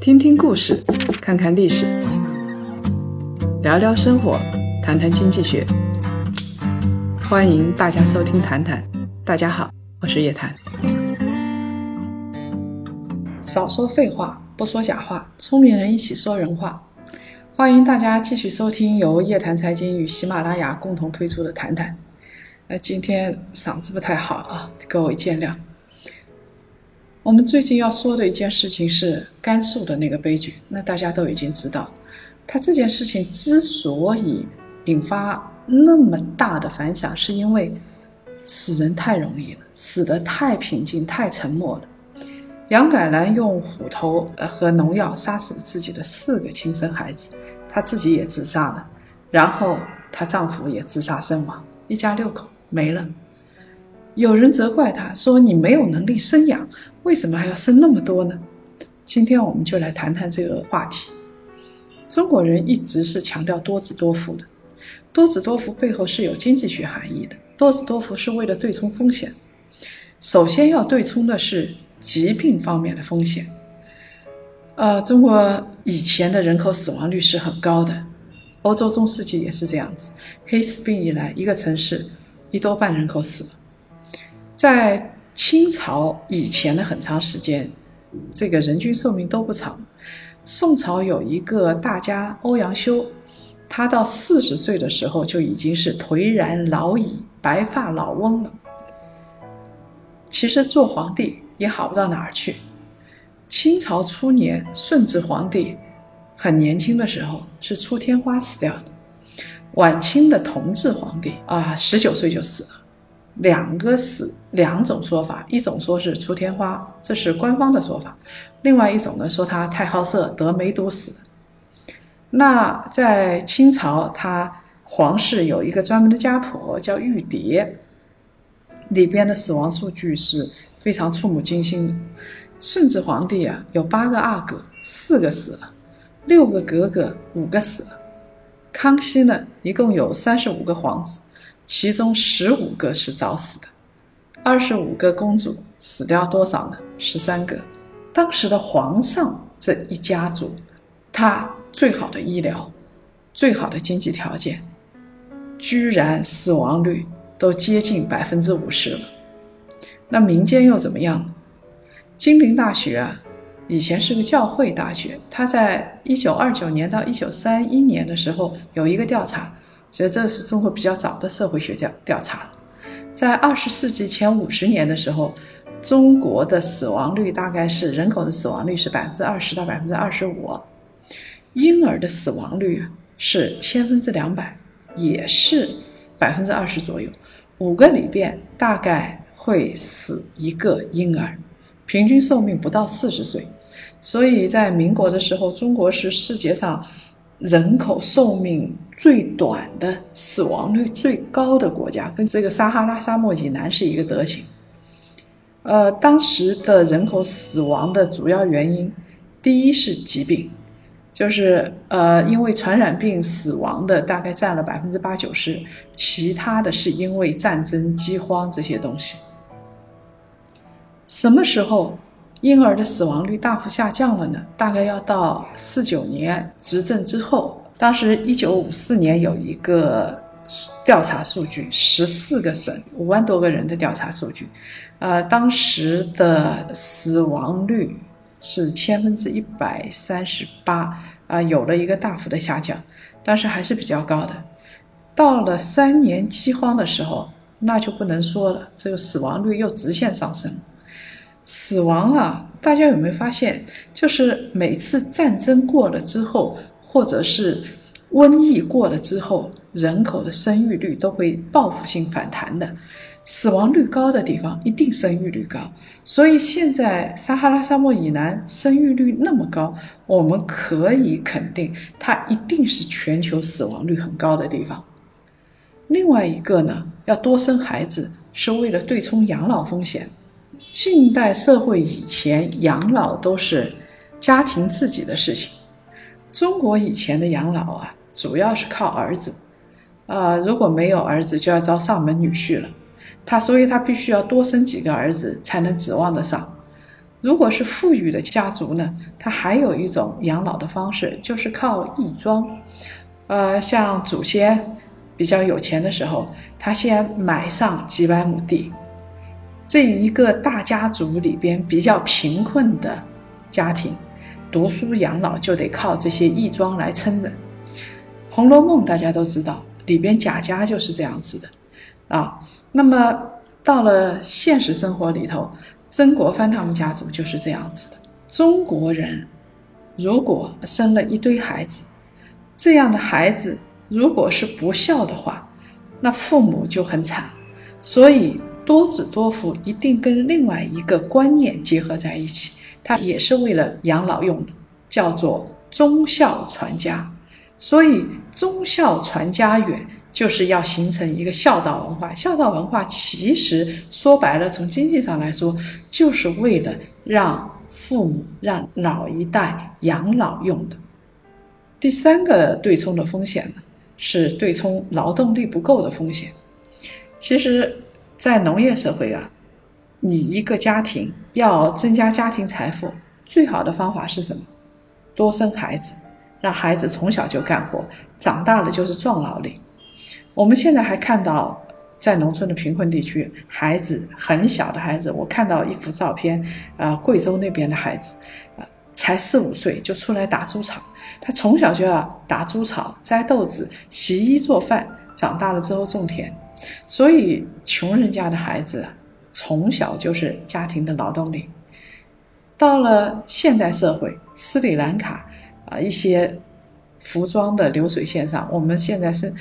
听听故事，看看历史，聊聊生活，谈谈经济学。欢迎大家收听《谈谈》，大家好，我是叶檀。少说废话，不说假话，聪明人一起说人话。欢迎大家继续收听由叶檀财经与喜马拉雅共同推出的《谈谈》。呃，今天嗓子不太好啊，各位见谅。我们最近要说的一件事情是甘肃的那个悲剧，那大家都已经知道，他这件事情之所以引发那么大的反响，是因为死人太容易了，死得太平静、太沉默了。杨改兰用虎头和农药杀死了自己的四个亲生孩子，她自己也自杀了，然后她丈夫也自杀身亡，一家六口没了。有人责怪她说：“你没有能力生养，为什么还要生那么多呢？”今天我们就来谈谈这个话题。中国人一直是强调多子多福的，多子多福背后是有经济学含义的。多子多福是为了对冲风险，首先要对冲的是疾病方面的风险。呃，中国以前的人口死亡率是很高的，欧洲中世纪也是这样子。黑死病以来，一个城市一多半人口死了。在清朝以前的很长时间，这个人均寿命都不长。宋朝有一个大家欧阳修，他到四十岁的时候就已经是颓然老矣，白发老翁了。其实做皇帝也好不到哪儿去。清朝初年，顺治皇帝很年轻的时候是出天花死掉的。晚清的同治皇帝啊，十九岁就死了。两个死两种说法，一种说是出天花，这是官方的说法；另外一种呢，说他太好色得梅毒死。那在清朝，他皇室有一个专门的家谱，叫玉牒，里边的死亡数据是非常触目惊心的。顺治皇帝啊，有八个阿哥，四个死了；六个格格，五个死了。康熙呢，一共有三十五个皇子。其中十五个是早死的，二十五个公主死掉多少呢？十三个。当时的皇上这一家族，他最好的医疗、最好的经济条件，居然死亡率都接近百分之五十了。那民间又怎么样呢？金陵大学啊，以前是个教会大学，他在一九二九年到一九三一年的时候有一个调查。所以这是中国比较早的社会学调调查，在二十世纪前五十年的时候，中国的死亡率大概是人口的死亡率是百分之二十到百分之二十五，婴儿的死亡率是千分之两百，也是百分之二十左右，五个里边大概会死一个婴儿，平均寿命不到四十岁，所以在民国的时候，中国是世界上。人口寿命最短的、死亡率最高的国家，跟这个撒哈拉沙漠以南是一个德行。呃，当时的人口死亡的主要原因，第一是疾病，就是呃，因为传染病死亡的大概占了百分之八九十，其他的是因为战争、饥荒这些东西。什么时候？婴儿的死亡率大幅下降了呢，大概要到四九年执政之后。当时一九五四年有一个调查数据，十四个省五万多个人的调查数据，呃，当时的死亡率是千分之一百三十八，啊，有了一个大幅的下降，但是还是比较高的。到了三年饥荒的时候，那就不能说了，这个死亡率又直线上升。死亡啊，大家有没有发现？就是每次战争过了之后，或者是瘟疫过了之后，人口的生育率都会报复性反弹的。死亡率高的地方，一定生育率高。所以现在撒哈拉沙漠以南生育率那么高，我们可以肯定，它一定是全球死亡率很高的地方。另外一个呢，要多生孩子，是为了对冲养老风险。近代社会以前，养老都是家庭自己的事情。中国以前的养老啊，主要是靠儿子，呃，如果没有儿子，就要招上门女婿了。他所以他必须要多生几个儿子，才能指望得上。如果是富裕的家族呢，他还有一种养老的方式，就是靠义庄。呃，像祖先比较有钱的时候，他先买上几百亩地。这一个大家族里边比较贫困的家庭，读书养老就得靠这些义庄来撑着。《红楼梦》大家都知道，里边贾家就是这样子的啊。那么到了现实生活里头，曾国藩他们家族就是这样子的。中国人如果生了一堆孩子，这样的孩子如果是不孝的话，那父母就很惨。所以。多子多福一定跟另外一个观念结合在一起，它也是为了养老用的，叫做忠孝传家。所以忠孝传家远，就是要形成一个孝道文化。孝道文化其实说白了，从经济上来说，就是为了让父母、让老一代养老用的。第三个对冲的风险呢，是对冲劳动力不够的风险。其实。在农业社会啊，你一个家庭要增加家庭财富，最好的方法是什么？多生孩子，让孩子从小就干活，长大了就是壮劳力。我们现在还看到，在农村的贫困地区，孩子很小的孩子，我看到一幅照片，呃，贵州那边的孩子，呃，才四五岁就出来打猪草，他从小就要打猪草、摘豆子、洗衣做饭，长大了之后种田。所以，穷人家的孩子从小就是家庭的劳动力。到了现代社会，斯里兰卡啊，一些服装的流水线上，我们现在是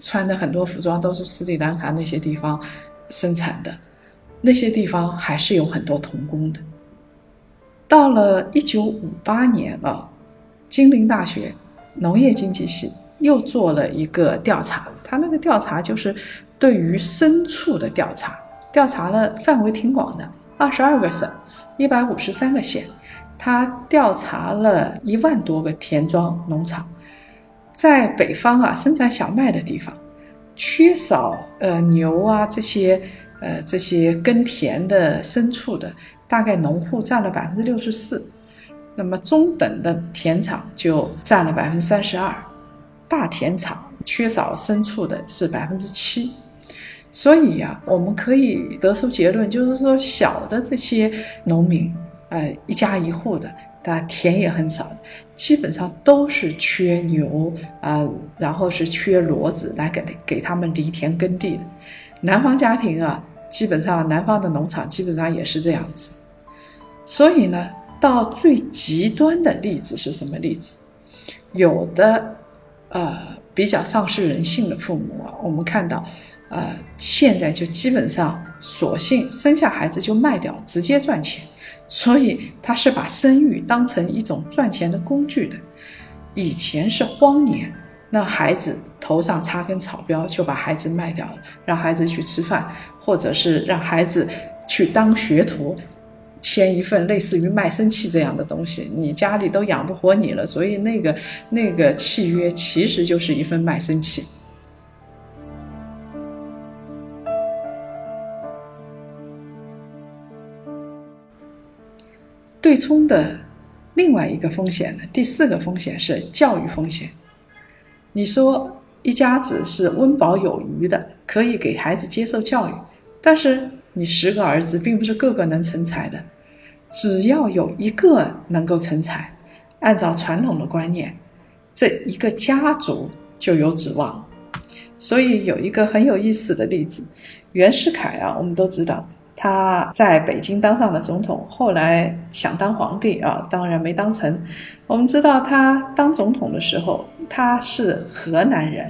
穿的很多服装都是斯里兰卡那些地方生产的，那些地方还是有很多童工的。到了一九五八年啊，金陵大学农业经济系又做了一个调查，他那个调查就是。对于牲畜的调查，调查了范围挺广的，二十二个省，一百五十三个县，他调查了一万多个田庄农场，在北方啊，生产小麦的地方，缺少呃牛啊这些呃这些耕田的牲畜的，大概农户占了百分之六十四，那么中等的田场就占了百分之三十二，大田场缺少牲畜的是百分之七。所以呀，我们可以得出结论，就是说，小的这些农民，呃，一家一户的，他田也很少，基本上都是缺牛啊，然后是缺骡子来给给他们犁田耕地的。南方家庭啊，基本上南方的农场基本上也是这样子。所以呢，到最极端的例子是什么例子？有的，呃，比较丧失人性的父母啊，我们看到。呃，现在就基本上，索性生下孩子就卖掉，直接赚钱。所以他是把生育当成一种赚钱的工具的。以前是荒年，那孩子头上插根草标，就把孩子卖掉了，让孩子去吃饭，或者是让孩子去当学徒，签一份类似于卖身契这样的东西。你家里都养不活你了，所以那个那个契约其实就是一份卖身契。对冲的另外一个风险呢？第四个风险是教育风险。你说一家子是温饱有余的，可以给孩子接受教育，但是你十个儿子并不是个个能成才的，只要有一个能够成才，按照传统的观念，这一个家族就有指望。所以有一个很有意思的例子，袁世凯啊，我们都知道。他在北京当上了总统，后来想当皇帝啊，当然没当成。我们知道他当总统的时候，他是河南人，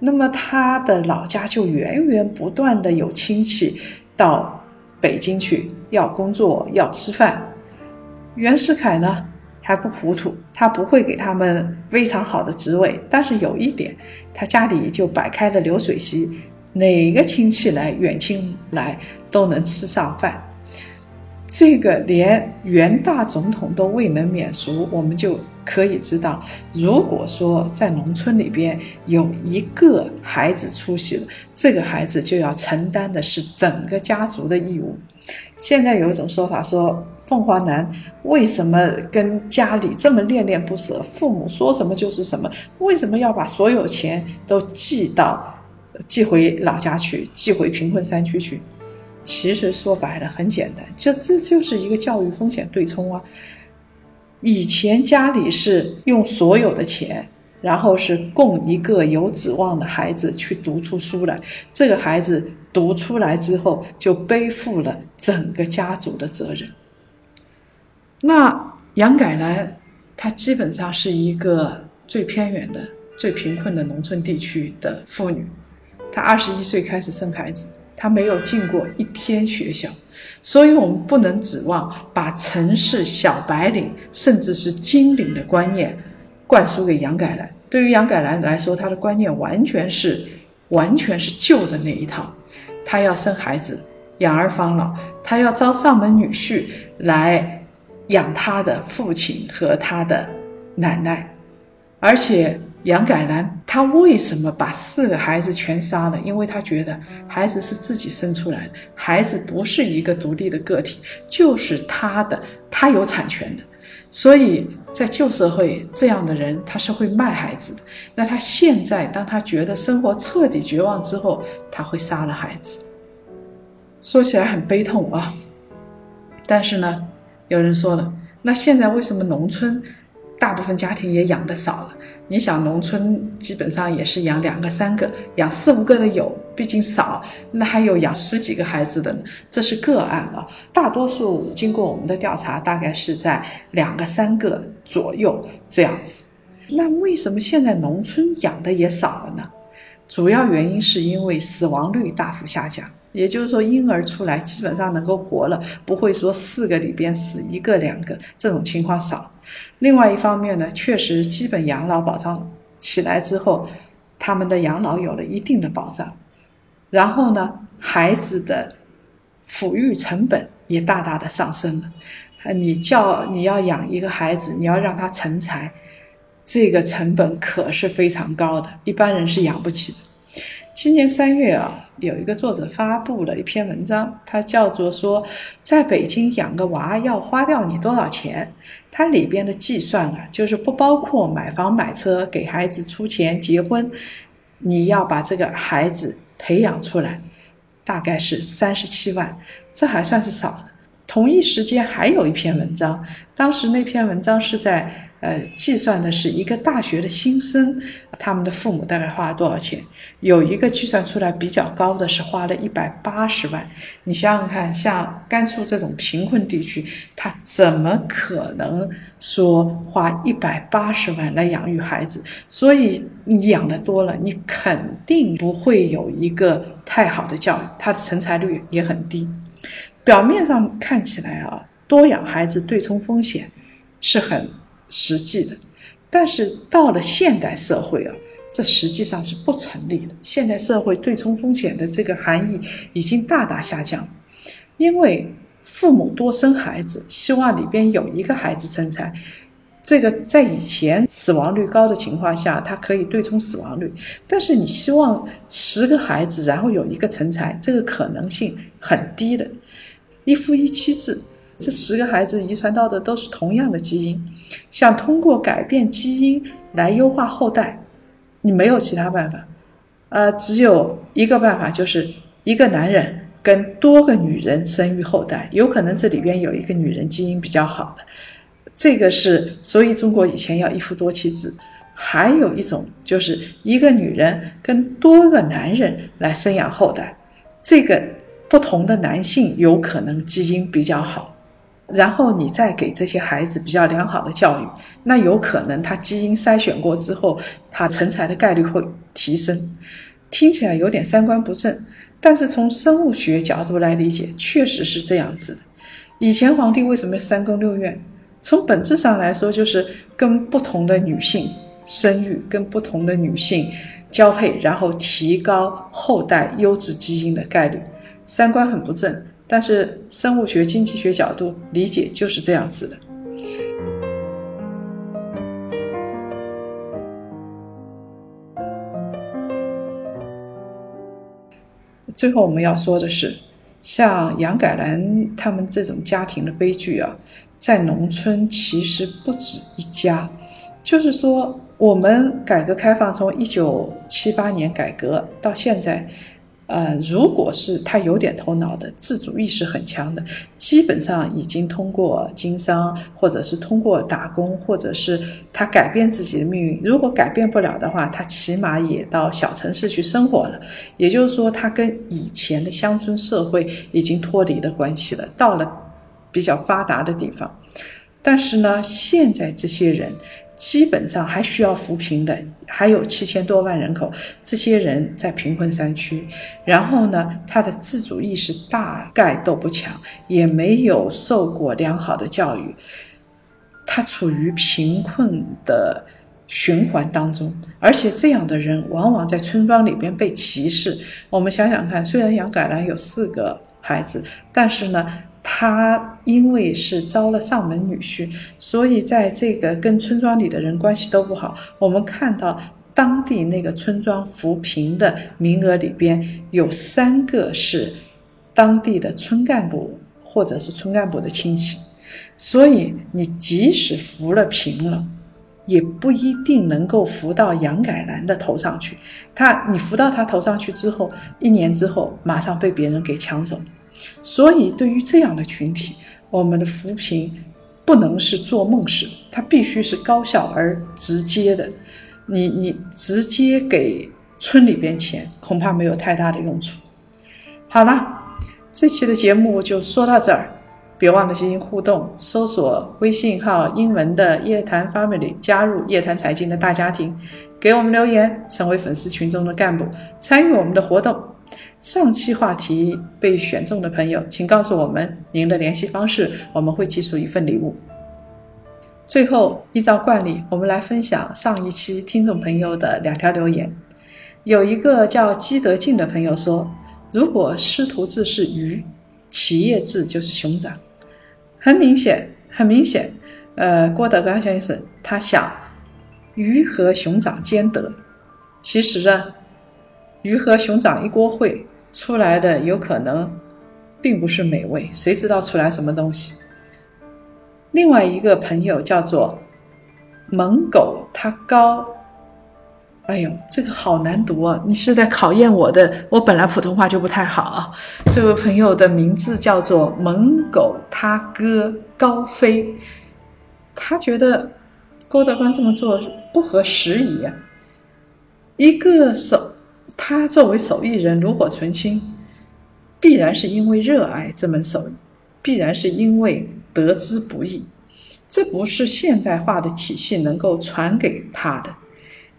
那么他的老家就源源不断的有亲戚到北京去要工作要吃饭。袁世凯呢还不糊涂，他不会给他们非常好的职位，但是有一点，他家里就摆开了流水席。哪个亲戚来，远亲来都能吃上饭，这个连袁大总统都未能免俗，我们就可以知道，如果说在农村里边有一个孩子出息了，这个孩子就要承担的是整个家族的义务。现在有一种说法说，凤凰男为什么跟家里这么恋恋不舍？父母说什么就是什么？为什么要把所有钱都寄到寄回老家去，寄回贫困山区去？其实说白了很简单，这这就是一个教育风险对冲啊。以前家里是用所有的钱。然后是供一个有指望的孩子去读出书来，这个孩子读出来之后就背负了整个家族的责任。那杨改兰，她基本上是一个最偏远的、最贫困的农村地区的妇女，她二十一岁开始生孩子，她没有进过一天学校，所以我们不能指望把城市小白领甚至是精领的观念。灌输给杨改兰，对于杨改兰来说，他的观念完全是完全是旧的那一套。他要生孩子，养儿防老，他要招上门女婿来养他的父亲和他的奶奶。而且杨改兰她为什么把四个孩子全杀了？因为她觉得孩子是自己生出来的，孩子不是一个独立的个体，就是他的，他有产权的。所以在旧社会，这样的人他是会卖孩子的。那他现在，当他觉得生活彻底绝望之后，他会杀了孩子。说起来很悲痛啊。但是呢，有人说了，那现在为什么农村大部分家庭也养的少了？你想，农村基本上也是养两个、三个，养四五个的有，毕竟少。那还有养十几个孩子的呢，这是个案啊。大多数经过我们的调查，大概是在两个、三个左右这样子。那为什么现在农村养的也少了呢？主要原因是因为死亡率大幅下降，也就是说，婴儿出来基本上能够活了，不会说四个里边死一个、两个这种情况少。另外一方面呢，确实基本养老保障起来之后，他们的养老有了一定的保障。然后呢，孩子的抚育成本也大大的上升了。你叫你要养一个孩子，你要让他成才，这个成本可是非常高的，一般人是养不起的。今年三月啊，有一个作者发布了一篇文章，它叫做说，在北京养个娃要花掉你多少钱？它里边的计算啊，就是不包括买房买车、给孩子出钱、结婚，你要把这个孩子培养出来，大概是三十七万，这还算是少的。同一时间还有一篇文章，当时那篇文章是在。呃，计算的是一个大学的新生，他们的父母大概花了多少钱？有一个计算出来比较高的是花了一百八十万。你想想看，像甘肃这种贫困地区，他怎么可能说花一百八十万来养育孩子？所以你养的多了，你肯定不会有一个太好的教育，他的成才率也很低。表面上看起来啊，多养孩子对冲风险是很。实际的，但是到了现代社会啊，这实际上是不成立的。现代社会对冲风险的这个含义已经大大下降，因为父母多生孩子，希望里边有一个孩子成才，这个在以前死亡率高的情况下，它可以对冲死亡率。但是你希望十个孩子然后有一个成才，这个可能性很低的，一夫一妻制。这十个孩子遗传到的都是同样的基因，想通过改变基因来优化后代，你没有其他办法，呃，只有一个办法，就是一个男人跟多个女人生育后代，有可能这里边有一个女人基因比较好的，这个是所以中国以前要一夫多妻制，还有一种就是一个女人跟多个男人来生养后代，这个不同的男性有可能基因比较好。然后你再给这些孩子比较良好的教育，那有可能他基因筛选过之后，他成才的概率会提升。听起来有点三观不正，但是从生物学角度来理解，确实是这样子的。以前皇帝为什么三宫六院？从本质上来说，就是跟不同的女性生育，跟不同的女性交配，然后提高后代优质基因的概率。三观很不正。但是生物学、经济学角度理解就是这样子的。最后我们要说的是，像杨改兰他们这种家庭的悲剧啊，在农村其实不止一家。就是说，我们改革开放从一九七八年改革到现在。呃，如果是他有点头脑的，自主意识很强的，基本上已经通过经商，或者是通过打工，或者是他改变自己的命运。如果改变不了的话，他起码也到小城市去生活了。也就是说，他跟以前的乡村社会已经脱离了关系了，到了比较发达的地方。但是呢，现在这些人。基本上还需要扶贫的，还有七千多万人口，这些人在贫困山区，然后呢，他的自主意识大概都不强，也没有受过良好的教育，他处于贫困的循环当中，而且这样的人往往在村庄里边被歧视。我们想想看，虽然杨改兰有四个孩子，但是呢。他因为是招了上门女婿，所以在这个跟村庄里的人关系都不好。我们看到当地那个村庄扶贫的名额里边有三个是当地的村干部或者是村干部的亲戚，所以你即使扶了贫了，也不一定能够扶到杨改兰的头上去。他你扶到他头上去之后，一年之后马上被别人给抢走。所以，对于这样的群体，我们的扶贫不能是做梦式的，它必须是高效而直接的。你你直接给村里边钱，恐怕没有太大的用处。好了，这期的节目就说到这儿，别忘了进行互动，搜索微信号英文的夜谈 Family，加入夜谈财经的大家庭，给我们留言，成为粉丝群中的干部，参与我们的活动。上期话题被选中的朋友，请告诉我们您的联系方式，我们会寄出一份礼物。最后，依照惯例，我们来分享上一期听众朋友的两条留言。有一个叫基德进的朋友说：“如果师徒制是鱼，企业制就是熊掌。”很明显，很明显，呃，郭德纲先生他想鱼和熊掌兼得。其实呢。鱼和熊掌一锅烩出来的有可能并不是美味，谁知道出来什么东西？另外一个朋友叫做猛狗，他高，哎呦，这个好难读啊！你是在考验我的？我本来普通话就不太好啊。这位朋友的名字叫做猛狗，他哥高飞，他觉得郭德纲这么做不合时宜啊，一个手。他作为手艺人炉火纯青，必然是因为热爱这门手艺，必然是因为得之不易。这不是现代化的体系能够传给他的，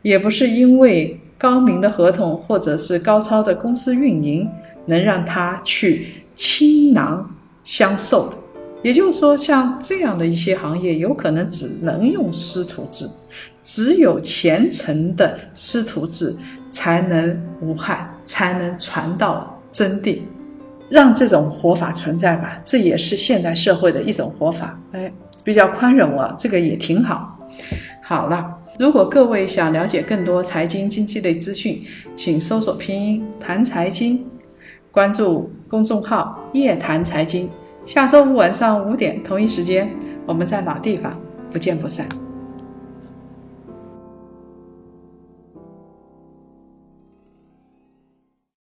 也不是因为高明的合同或者是高超的公司运营能让他去倾囊相授的。也就是说，像这样的一些行业，有可能只能用师徒制，只有虔诚的师徒制。才能无害，才能传到真谛，让这种活法存在吧。这也是现代社会的一种活法。哎，比较宽容啊，这个也挺好。好了，如果各位想了解更多财经经济类资讯，请搜索拼音谈财经，关注公众号夜谈财经。下周五晚上五点同一时间，我们在老地方不见不散。